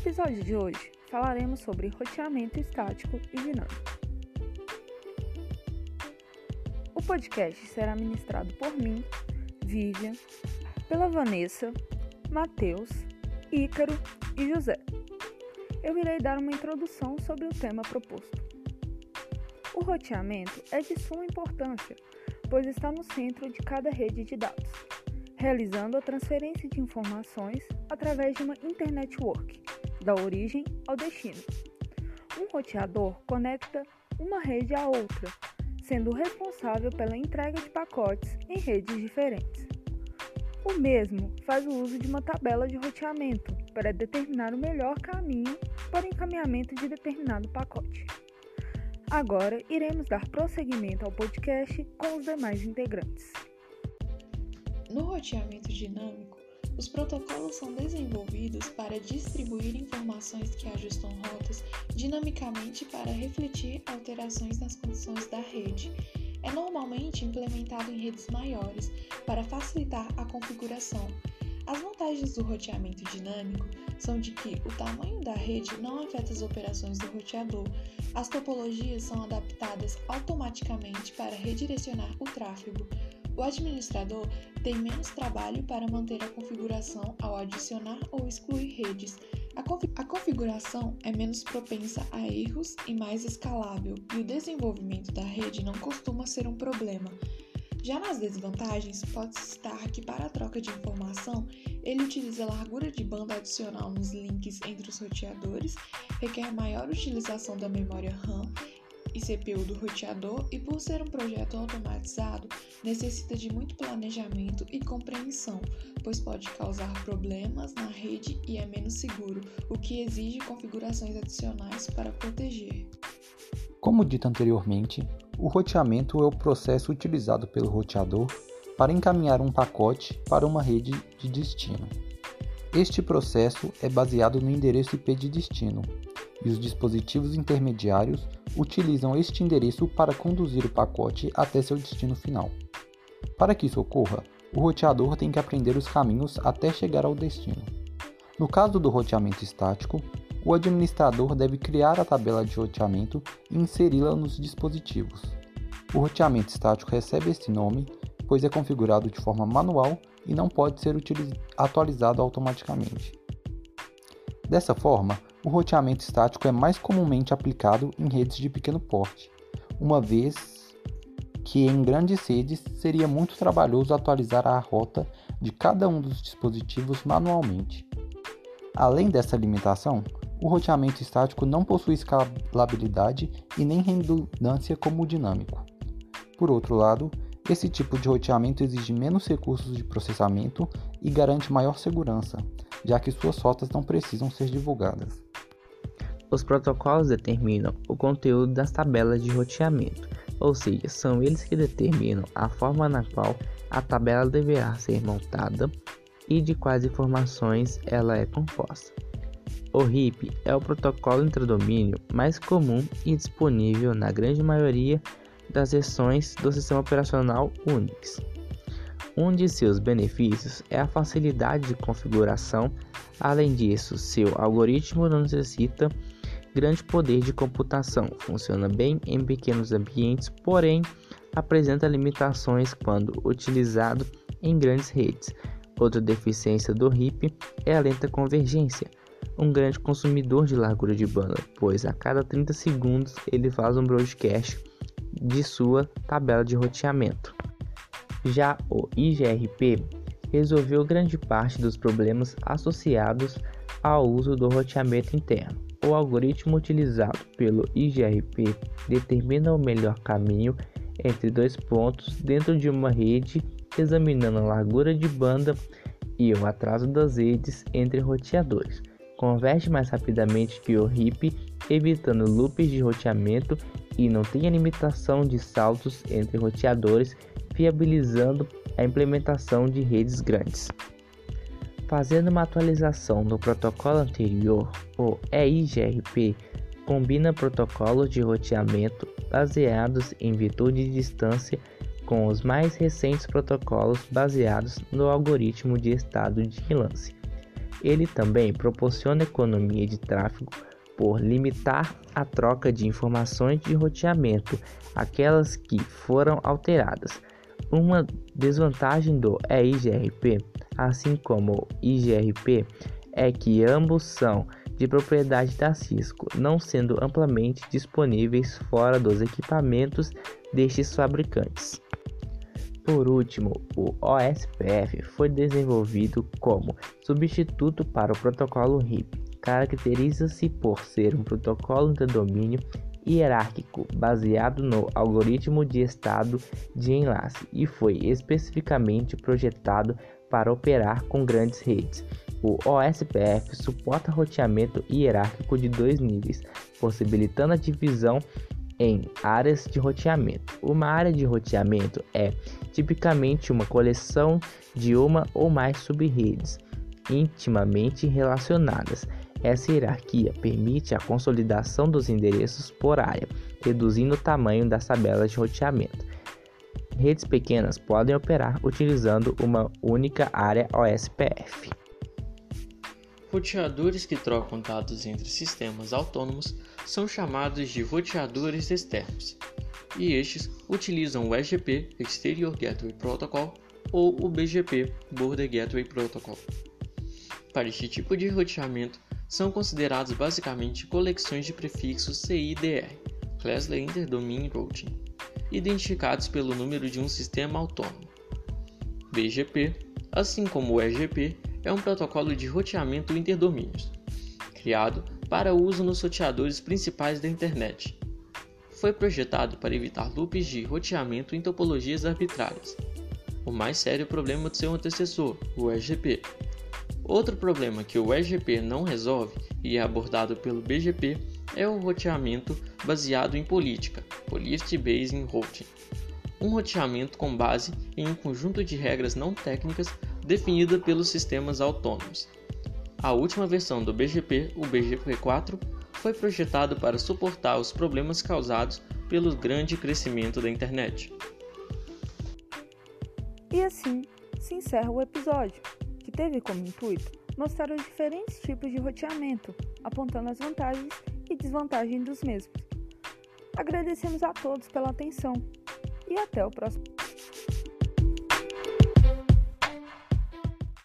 episódio de hoje falaremos sobre roteamento estático e dinâmico. O podcast será ministrado por mim, Vivian, pela Vanessa, Matheus, Ícaro e José. Eu irei dar uma introdução sobre o tema proposto. O roteamento é de suma importância, pois está no centro de cada rede de dados, realizando a transferência de informações através de uma internet work, da origem ao destino. Um roteador conecta uma rede à outra, sendo responsável pela entrega de pacotes em redes diferentes. O mesmo faz o uso de uma tabela de roteamento para determinar o melhor caminho para o encaminhamento de determinado pacote. Agora iremos dar prosseguimento ao podcast com os demais integrantes. No roteamento dinâmico, os protocolos são desenvolvidos para distribuir informações que ajustam rotas dinamicamente para refletir alterações nas condições da rede. É normalmente implementado em redes maiores para facilitar a configuração. As vantagens do roteamento dinâmico são de que o tamanho da rede não afeta as operações do roteador. As topologias são adaptadas automaticamente para redirecionar o tráfego. O administrador tem menos trabalho para manter a configuração ao adicionar ou excluir redes. A, a, configuração é menos propensa a erros e mais escalável, e o desenvolvimento da rede não costuma ser um problema. Já nas desvantagens, pode-se citar que para a troca de informação, ele utiliza largura de banda adicional nos links entre os roteadores, requer maior utilização da memória RAM CPU do roteador e, por ser um projeto automatizado, necessita de muito planejamento e compreensão, pois pode causar problemas na rede e é menos seguro, o que exige configurações adicionais para proteger. Como dito anteriormente, o roteamento é o processo utilizado pelo roteador para encaminhar um pacote para uma rede de destino. Este processo é baseado no endereço IP de destino, e os dispositivos intermediários utilizam este endereço para conduzir o pacote até seu destino final. Para que isso ocorra, o roteador tem que aprender os caminhos até chegar ao destino. No caso do roteamento estático, o administrador deve criar a tabela de roteamento e inseri-la nos dispositivos. O roteamento estático recebe este nome pois é configurado de forma manual e não pode ser atualizado automaticamente. Dessa forma, o roteamento estático é mais comumente aplicado em redes de pequeno porte, uma vez que em grandes redes seria muito trabalhoso atualizar a rota de cada um dos dispositivos manualmente. Além dessa limitação, o roteamento estático não possui escalabilidade e nem redundância como o dinâmico. Por outro lado, esse tipo de roteamento exige menos recursos de processamento e garante maior segurança, já que suas rotas não precisam ser divulgadas. Os protocolos determinam o conteúdo das tabelas de roteamento, ou seja, são eles que determinam a forma na qual a tabela deverá ser montada e de quais informações ela é composta. O RIP é o protocolo intradomínio mais comum e disponível na grande maioria das versões do sistema operacional Unix. Um de seus benefícios é a facilidade de configuração. Além disso, seu algoritmo não necessita grande poder de computação, funciona bem em pequenos ambientes, porém apresenta limitações quando utilizado em grandes redes. Outra deficiência do RIP é a lenta convergência um grande consumidor de largura de banda, pois a cada 30 segundos ele faz um broadcast de sua tabela de roteamento. Já o IGRP resolveu grande parte dos problemas associados ao uso do roteamento interno. O algoritmo utilizado pelo IGRP determina o melhor caminho entre dois pontos dentro de uma rede, examinando a largura de banda e o atraso das redes entre roteadores converte mais rapidamente que o RIP, evitando loops de roteamento e não tem a limitação de saltos entre roteadores, viabilizando a implementação de redes grandes. Fazendo uma atualização do protocolo anterior, o EIGRP combina protocolos de roteamento baseados em vetor de distância com os mais recentes protocolos baseados no algoritmo de estado de lance Ele também proporciona economia de tráfego por limitar a troca de informações de roteamento, aquelas que foram alteradas. Uma desvantagem do EIGRP, assim como o IGRP, é que ambos são de propriedade da Cisco, não sendo amplamente disponíveis fora dos equipamentos destes fabricantes. Por último, o OSPF foi desenvolvido como substituto para o protocolo RIP. Caracteriza-se por ser um protocolo de domínio hierárquico baseado no algoritmo de estado de enlace e foi especificamente projetado para operar com grandes redes. O OSPF suporta roteamento hierárquico de dois níveis, possibilitando a divisão em áreas de roteamento. Uma área de roteamento é tipicamente uma coleção de uma ou mais subredes intimamente relacionadas. Essa hierarquia permite a consolidação dos endereços por área, reduzindo o tamanho das tabelas de roteamento. Redes pequenas podem operar utilizando uma única área OSPF. Roteadores que trocam dados entre sistemas autônomos são chamados de roteadores externos, e estes utilizam o EGP Exterior Gateway Protocol ou o BGP Border Gateway Protocol. Para este tipo de roteamento, são considerados basicamente coleções de prefixos CIDR, Classley Interdomain Routing, identificados pelo número de um sistema autônomo. BGP, assim como o EGP, é um protocolo de roteamento interdomínios, criado para uso nos roteadores principais da internet. Foi projetado para evitar loops de roteamento em topologias arbitrárias. O mais sério problema do seu antecessor, o EGP. Outro problema que o EGP não resolve e é abordado pelo BGP é o roteamento baseado em política, Policy Based Routing, um roteamento com base em um conjunto de regras não técnicas definida pelos sistemas autônomos. A última versão do BGP, o BGP4, foi projetado para suportar os problemas causados pelo grande crescimento da internet. E assim se encerra o episódio, que teve como intuito mostrar os diferentes tipos de roteamento, apontando as vantagens e desvantagens dos mesmos. Agradecemos a todos pela atenção e até o próximo.